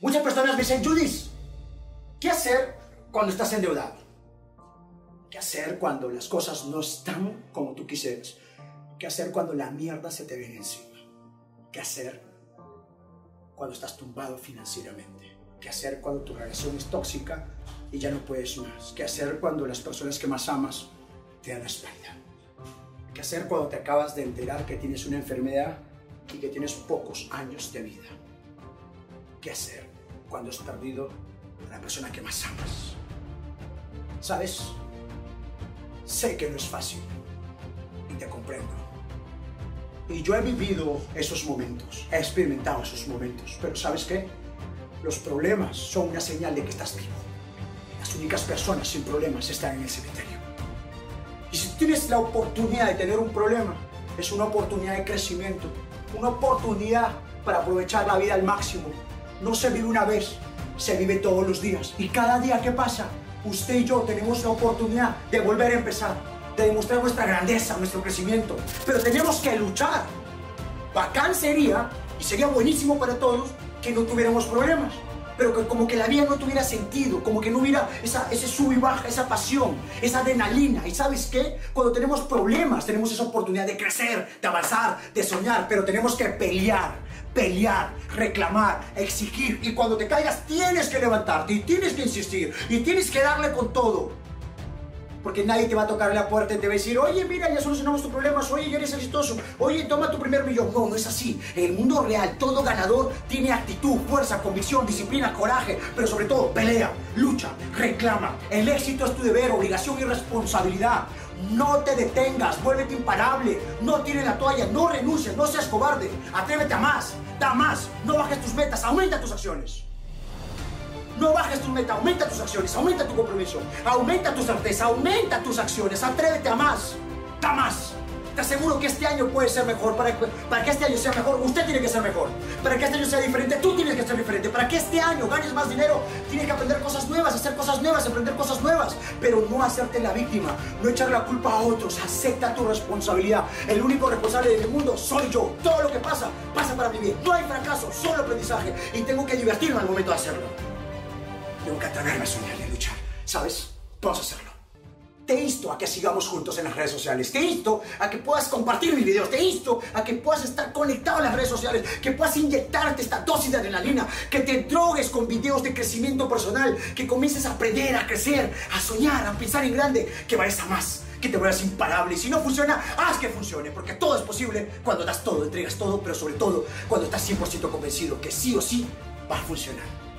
Muchas personas me dicen, Judith, ¿qué hacer cuando estás endeudado? ¿Qué hacer cuando las cosas no están como tú quisieras? ¿Qué hacer cuando la mierda se te viene encima? ¿Qué hacer cuando estás tumbado financieramente? ¿Qué hacer cuando tu relación es tóxica y ya no puedes más? ¿Qué hacer cuando las personas que más amas te dan la espalda? ¿Qué hacer cuando te acabas de enterar que tienes una enfermedad y que tienes pocos años de vida? ¿Qué hacer cuando has perdido a la persona que más amas? ¿Sabes? Sé que no es fácil y te comprendo. Y yo he vivido esos momentos, he experimentado esos momentos, pero ¿sabes qué? Los problemas son una señal de que estás vivo. Las únicas personas sin problemas están en el cementerio. Y si tienes la oportunidad de tener un problema, es una oportunidad de crecimiento, una oportunidad para aprovechar la vida al máximo. No se vive una vez, se vive todos los días. Y cada día que pasa, usted y yo tenemos la oportunidad de volver a empezar, de demostrar nuestra grandeza, nuestro crecimiento. Pero tenemos que luchar. Bacán sería, y sería buenísimo para todos, que no tuviéramos problemas. Pero que como que la vida no tuviera sentido, como que no hubiera esa, ese sub y baja, esa pasión, esa adrenalina. ¿Y sabes qué? Cuando tenemos problemas, tenemos esa oportunidad de crecer, de avanzar, de soñar, pero tenemos que pelear, pelear, reclamar, exigir. Y cuando te caigas, tienes que levantarte y tienes que insistir y tienes que darle con todo. Porque nadie te va a tocar la puerta y te va a decir, oye, mira, ya solucionamos tus problemas, oye, ya eres exitoso, oye, toma tu primer millón. No, no es así. En el mundo real, todo ganador tiene actitud, fuerza, convicción, disciplina, coraje, pero sobre todo, pelea, lucha, reclama. El éxito es tu deber, obligación y responsabilidad. No te detengas, vuélvete imparable, no tires la toalla, no renuncies, no seas cobarde, atrévete a más, da más, no bajes tus metas, aumenta tus acciones. No bajes tu meta, aumenta tus acciones, aumenta tu compromiso, aumenta tu certeza, aumenta tus acciones, atrévete a más, da más. Te aseguro que este año puede ser mejor. Para, para que este año sea mejor, usted tiene que ser mejor. Para que este año sea diferente, tú tienes que ser diferente. Para que este año ganes más dinero, tienes que aprender cosas nuevas, hacer cosas nuevas, aprender cosas nuevas. Pero no hacerte la víctima, no echar la culpa a otros. Acepta tu responsabilidad. El único responsable del mundo soy yo. Todo lo que pasa, pasa para mi bien. No hay fracaso, solo aprendizaje. Y tengo que divertirme al momento de hacerlo. Que atreverme a soñar y a luchar. ¿Sabes? Vamos a hacerlo. Te insto a que sigamos juntos en las redes sociales. Te insto a que puedas compartir mis videos. Te insto a que puedas estar conectado en las redes sociales. Que puedas inyectarte esta dosis de adrenalina. Que te drogues con videos de crecimiento personal. Que comiences a aprender, a crecer, a soñar, a pensar en grande. Que vayas a más. Que te vuelvas imparable. Y si no funciona, haz que funcione. Porque todo es posible cuando das todo, entregas todo. Pero sobre todo cuando estás 100% convencido que sí o sí va a funcionar.